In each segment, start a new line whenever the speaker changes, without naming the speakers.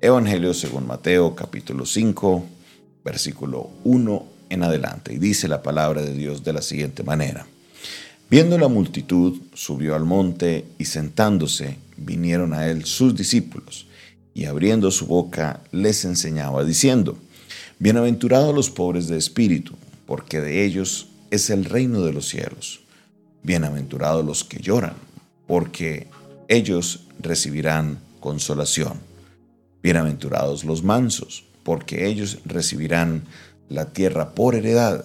Evangelio según Mateo capítulo 5, versículo 1 en adelante. Y dice la palabra de Dios de la siguiente manera. Viendo la multitud, subió al monte y sentándose, vinieron a él sus discípulos, y abriendo su boca les enseñaba, diciendo, Bienaventurados los pobres de espíritu, porque de ellos es el reino de los cielos. Bienaventurados los que lloran, porque ellos recibirán consolación. Bienaventurados los mansos, porque ellos recibirán la tierra por heredad.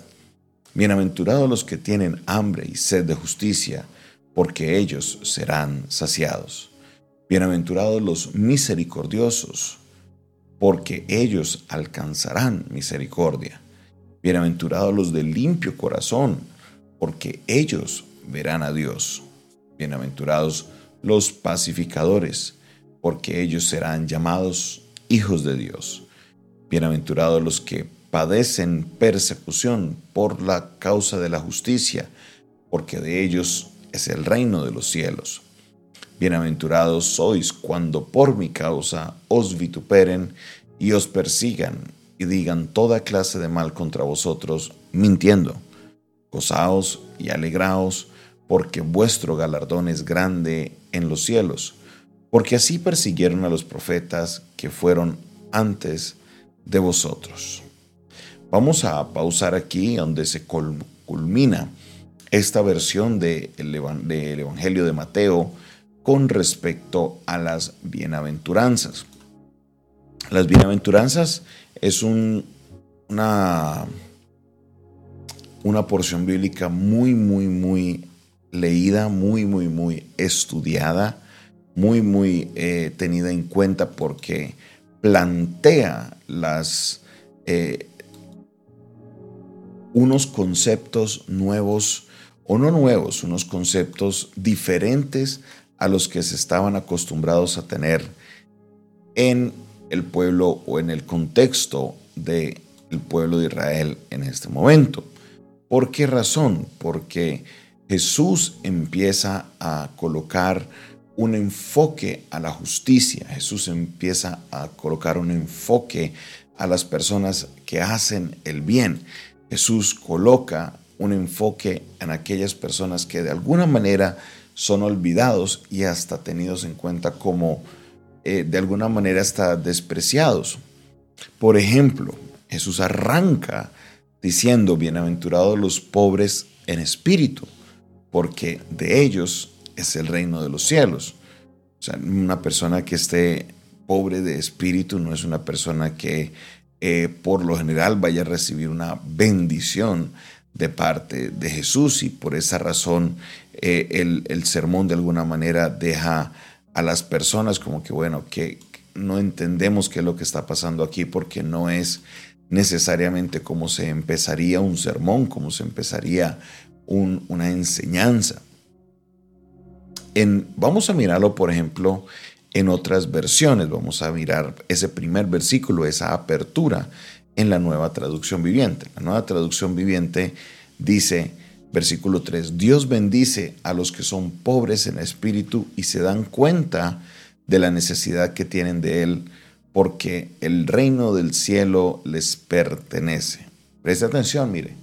Bienaventurados los que tienen hambre y sed de justicia, porque ellos serán saciados. Bienaventurados los misericordiosos, porque ellos alcanzarán misericordia. Bienaventurados los de limpio corazón, porque ellos verán a Dios. Bienaventurados los pacificadores, porque ellos serán llamados hijos de Dios. Bienaventurados los que padecen persecución por la causa de la justicia, porque de ellos es el reino de los cielos. Bienaventurados sois cuando por mi causa os vituperen y os persigan y digan toda clase de mal contra vosotros, mintiendo. Gozaos y alegraos, porque vuestro galardón es grande en los cielos, porque así persiguieron a los profetas que fueron antes de vosotros. Vamos a pausar aquí donde se culmina esta versión del Evangelio de Mateo con respecto a las bienaventuranzas. Las bienaventuranzas es una, una porción bíblica muy, muy, muy leída, muy, muy, muy estudiada, muy, muy eh, tenida en cuenta porque plantea eh, unos conceptos nuevos, o no nuevos, unos conceptos diferentes a los que se estaban acostumbrados a tener en el pueblo o en el contexto del pueblo de Israel en este momento. ¿Por qué razón? Porque Jesús empieza a colocar un enfoque a la justicia, Jesús empieza a colocar un enfoque a las personas que hacen el bien. Jesús coloca un enfoque en aquellas personas que de alguna manera son olvidados y hasta tenidos en cuenta como eh, de alguna manera hasta despreciados. Por ejemplo, Jesús arranca diciendo, bienaventurados los pobres en espíritu, porque de ellos es el reino de los cielos. O sea, una persona que esté pobre de espíritu no es una persona que eh, por lo general vaya a recibir una bendición de parte de Jesús y por esa razón eh, el, sermón de alguna manera deja a las personas como que, bueno, que no entendemos qué es lo que está pasando aquí porque no es necesariamente como se empezaría un sermón, como se empezaría una enseñanza. Vamos a mirarlo, por ejemplo, en otras versiones. Vamos a mirar ese primer versículo, esa apertura en la nueva traducción viviente. La nueva traducción viviente dice, versículo 3, Dios bendice a los que son pobres en espíritu y se dan cuenta de la necesidad que tienen de Él, porque el reino del cielo les pertenece. Presta atención, mire.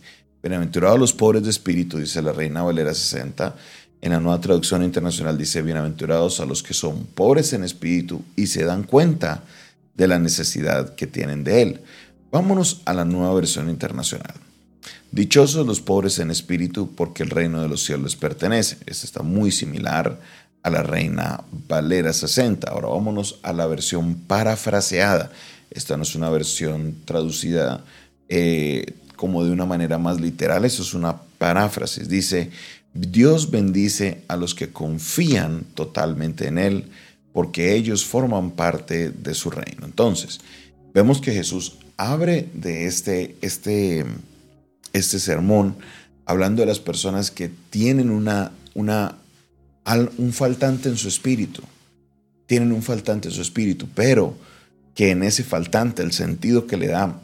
Bienaventurados los pobres de espíritu, dice la Reina Valera 60, en la nueva traducción internacional dice, bienaventurados a los que son pobres en espíritu y se dan cuenta de la necesidad que tienen de Él. Vámonos a la nueva versión internacional. Dichosos los pobres en espíritu porque el reino de los cielos pertenece. Esta está muy similar a la Reina Valera 60. Ahora vámonos a la versión parafraseada. Esta no es una versión traducida eh, como de una manera más literal, eso es una paráfrasis. Dice, Dios bendice a los que confían totalmente en Él, porque ellos forman parte de su reino. Entonces, vemos que Jesús abre de este, este, este sermón hablando de las personas que tienen una, una, un faltante en su espíritu, tienen un faltante en su espíritu, pero que en ese faltante el sentido que le da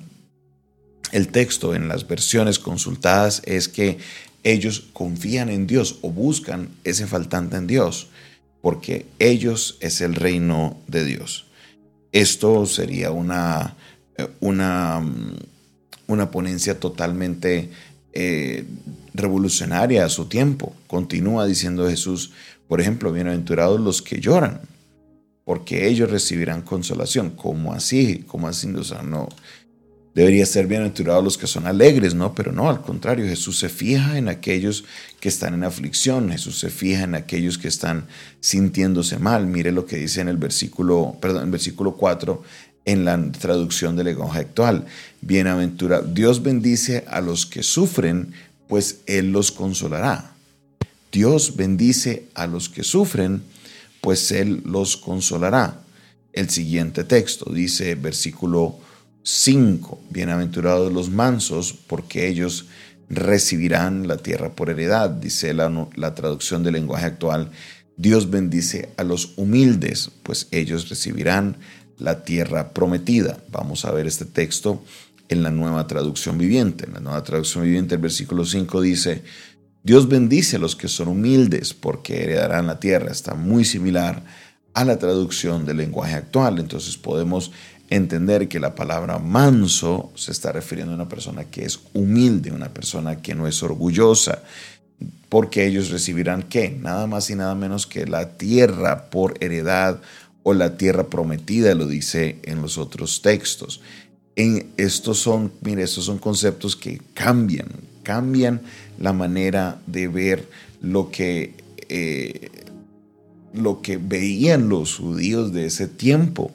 el texto en las versiones consultadas es que ellos confían en Dios o buscan ese faltante en Dios, porque ellos es el reino de Dios. Esto sería una, una, una ponencia totalmente eh, revolucionaria a su tiempo. Continúa diciendo Jesús, por ejemplo, bienaventurados los que lloran, porque ellos recibirán consolación. ¿Cómo así? ¿Cómo así? O sea, no. Debería ser bienaventurados los que son alegres, ¿no? Pero no, al contrario, Jesús se fija en aquellos que están en aflicción, Jesús se fija en aquellos que están sintiéndose mal. Mire lo que dice en el versículo, perdón, en versículo 4, en la traducción del lenguaje actual. Bienaventura, Dios bendice a los que sufren, pues Él los consolará. Dios bendice a los que sufren, pues Él los consolará. El siguiente texto dice, versículo 5. Bienaventurados los mansos, porque ellos recibirán la tierra por heredad, dice la, la traducción del lenguaje actual. Dios bendice a los humildes, pues ellos recibirán la tierra prometida. Vamos a ver este texto en la nueva traducción viviente. En la nueva traducción viviente, el versículo 5 dice, Dios bendice a los que son humildes porque heredarán la tierra. Está muy similar a la traducción del lenguaje actual. Entonces podemos entender que la palabra manso se está refiriendo a una persona que es humilde, una persona que no es orgullosa, porque ellos recibirán qué? Nada más y nada menos que la tierra por heredad o la tierra prometida, lo dice en los otros textos. Estos son, mire, estos son conceptos que cambian, cambian la manera de ver lo que, eh, lo que veían los judíos de ese tiempo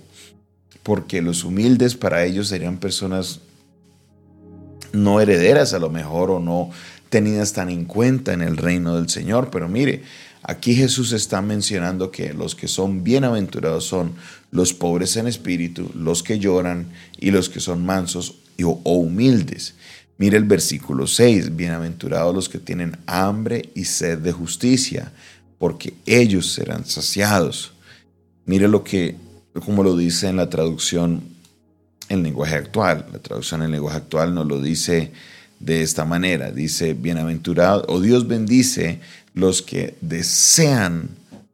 porque los humildes para ellos serían personas no herederas a lo mejor o no tenidas tan en cuenta en el reino del Señor. Pero mire, aquí Jesús está mencionando que los que son bienaventurados son los pobres en espíritu, los que lloran y los que son mansos o humildes. Mire el versículo 6, bienaventurados los que tienen hambre y sed de justicia, porque ellos serán saciados. Mire lo que como lo dice en la traducción en lenguaje actual. La traducción en lenguaje actual nos lo dice de esta manera. Dice, bienaventurado, o Dios bendice los que desean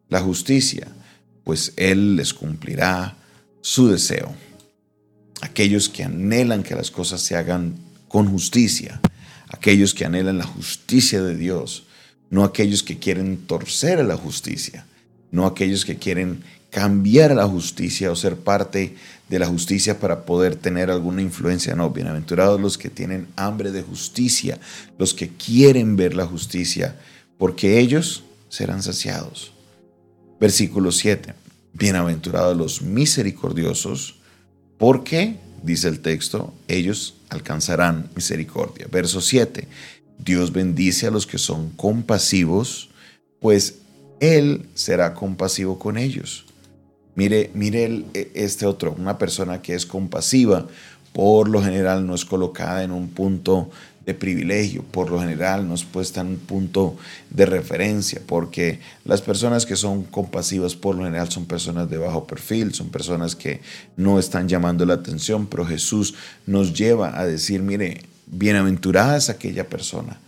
la justicia, pues Él les cumplirá su deseo. Aquellos que anhelan que las cosas se hagan con justicia, aquellos que anhelan la justicia de Dios, no aquellos que quieren torcer a la justicia, no aquellos que quieren cambiar la justicia o ser parte de la justicia para poder tener alguna influencia. No, bienaventurados los que tienen hambre de justicia, los que quieren ver la justicia, porque ellos serán saciados. Versículo 7. Bienaventurados los misericordiosos, porque, dice el texto, ellos alcanzarán misericordia. Verso 7. Dios bendice a los que son compasivos, pues Él será compasivo con ellos. Mire, mire e, este otro, una persona que es compasiva, por lo general no es colocada en un punto de privilegio, por lo general no es puesta en un punto de referencia, porque las personas que son compasivas por lo general son personas de bajo perfil, son personas que no están llamando la atención, pero Jesús nos lleva a decir, mire, bienaventurada es aquella persona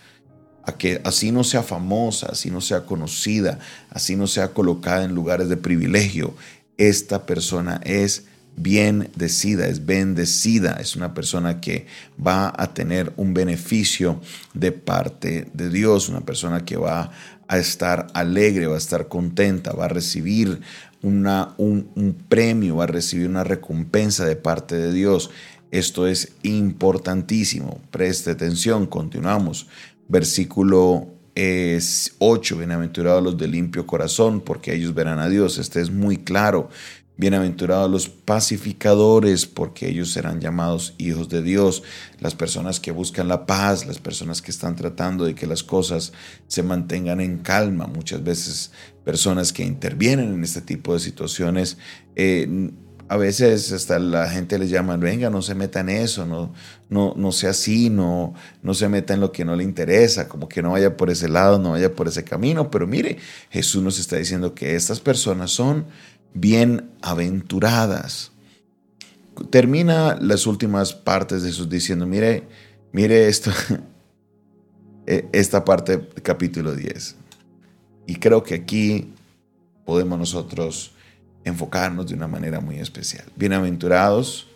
a que así no sea famosa, así no sea conocida, así no sea colocada en lugares de privilegio, esta persona es bendecida, es bendecida, es una persona que va a tener un beneficio de parte de Dios, una persona que va a estar alegre, va a estar contenta, va a recibir una, un, un premio, va a recibir una recompensa de parte de Dios. Esto es importantísimo. Preste atención, continuamos. Versículo es 8, bienaventurados los de limpio corazón, porque ellos verán a Dios. Este es muy claro. Bienaventurados los pacificadores, porque ellos serán llamados hijos de Dios. Las personas que buscan la paz, las personas que están tratando de que las cosas se mantengan en calma. Muchas veces personas que intervienen en este tipo de situaciones eh, a veces hasta la gente les llama, venga, no se meta en eso, no, no, no sea así, no, no se meta en lo que no le interesa, como que no vaya por ese lado, no vaya por ese camino. Pero mire, Jesús nos está diciendo que estas personas son bienaventuradas. Termina las últimas partes de Jesús diciendo, mire, mire esto, e, esta parte capítulo 10. Y creo que aquí podemos nosotros enfocarnos de una manera muy especial. Bienaventurados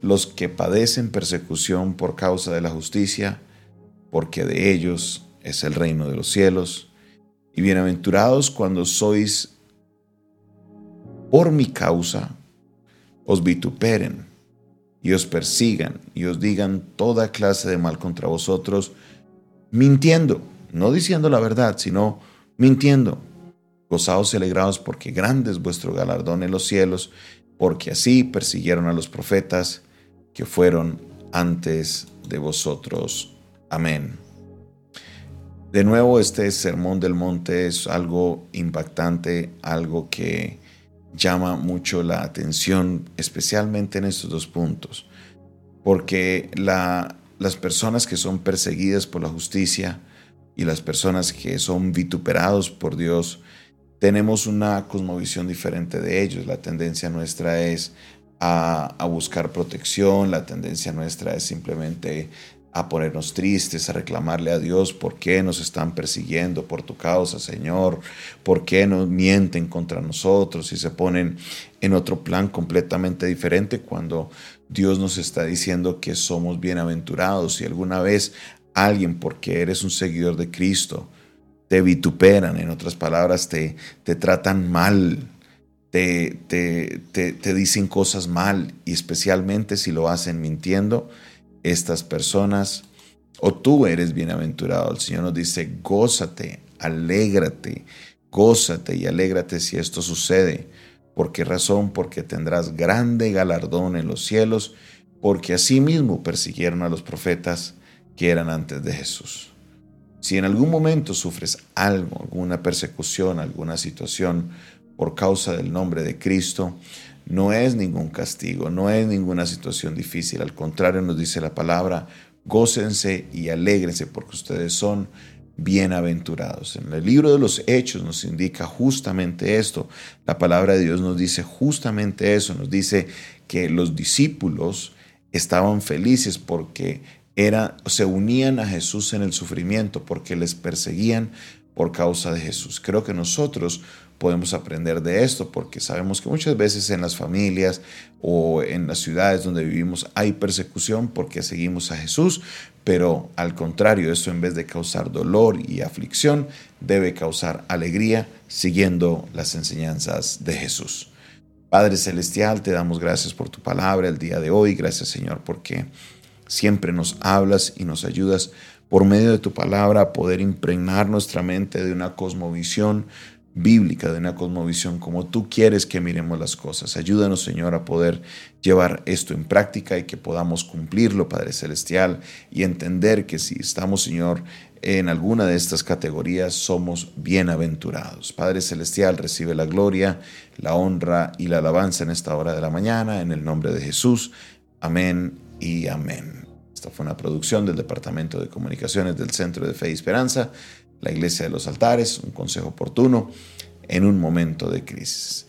los que padecen persecución por causa de la justicia, porque de ellos es el reino de los cielos. Y bienaventurados cuando sois por mi causa, os vituperen y os persigan y os digan toda clase de mal contra vosotros, mintiendo, no diciendo la verdad, sino mintiendo. Gozaos y alegraos porque grande es vuestro galardón en los cielos, porque así persiguieron a los profetas que fueron antes de vosotros. Amén. De nuevo, este sermón del monte es algo impactante, algo que llama mucho la atención, especialmente en estos dos puntos, porque las personas que son perseguidas por la justicia y las personas que son vituperados por Dios, tenemos una cosmovisión diferente de ellos. La tendencia nuestra es a, buscar protección, la tendencia nuestra es simplemente a ponernos tristes, a reclamarle a Dios por qué nos están persiguiendo por tu causa, Señor, por qué nos mienten contra nosotros y se ponen en otro plan completamente diferente cuando Dios nos está diciendo que somos bienaventurados. Si alguna vez alguien, porque eres un seguidor de Cristo, te vituperan, en otras palabras, te, te tratan mal, te, te, te, dicen cosas mal y especialmente si lo hacen mintiendo, estas personas, o tú eres bienaventurado. El Señor nos dice, gózate, alégrate, gózate y alégrate si esto sucede. ¿Por qué razón? Porque tendrás grande galardón en los cielos, porque asimismo persiguieron a los profetas que eran antes de Jesús. Si en algún momento sufres algo, alguna persecución, alguna situación por causa del nombre de Cristo, no es ningún castigo, no es ninguna situación difícil. Al contrario, nos dice la palabra, gócense y alégrense porque ustedes son bienaventurados. En el libro de los Hechos nos indica justamente esto. La palabra de Dios nos dice justamente eso. Nos dice que los discípulos estaban felices porque era, se unían a Jesús en el sufrimiento, porque les perseguían por causa de Jesús. Creo que nosotros podemos aprender de esto, porque sabemos que muchas veces en las familias o en las ciudades donde vivimos hay persecución porque seguimos a Jesús, pero al contrario, esto en vez de causar dolor y aflicción, debe causar alegría siguiendo las enseñanzas de Jesús. Padre Celestial, te damos gracias por tu palabra el día de hoy, gracias Señor porque siempre nos hablas y nos ayudas por medio de tu palabra a poder impregnar nuestra mente de una cosmovisión bíblica, de una cosmovisión como tú quieres que miremos las cosas. Ayúdanos, Señor, a poder llevar esto en práctica y que podamos cumplirlo, Padre Celestial, y entender que si estamos, Señor, en alguna de estas categorías, somos bienaventurados. Padre Celestial, recibe la gloria, la honra y la alabanza en esta hora de la mañana, en el nombre de Jesús. Amén y amén. Esta fue una producción del Departamento de Comunicaciones del Centro de Fe y Esperanza la iglesia de los altares, un consejo oportuno en un momento de crisis.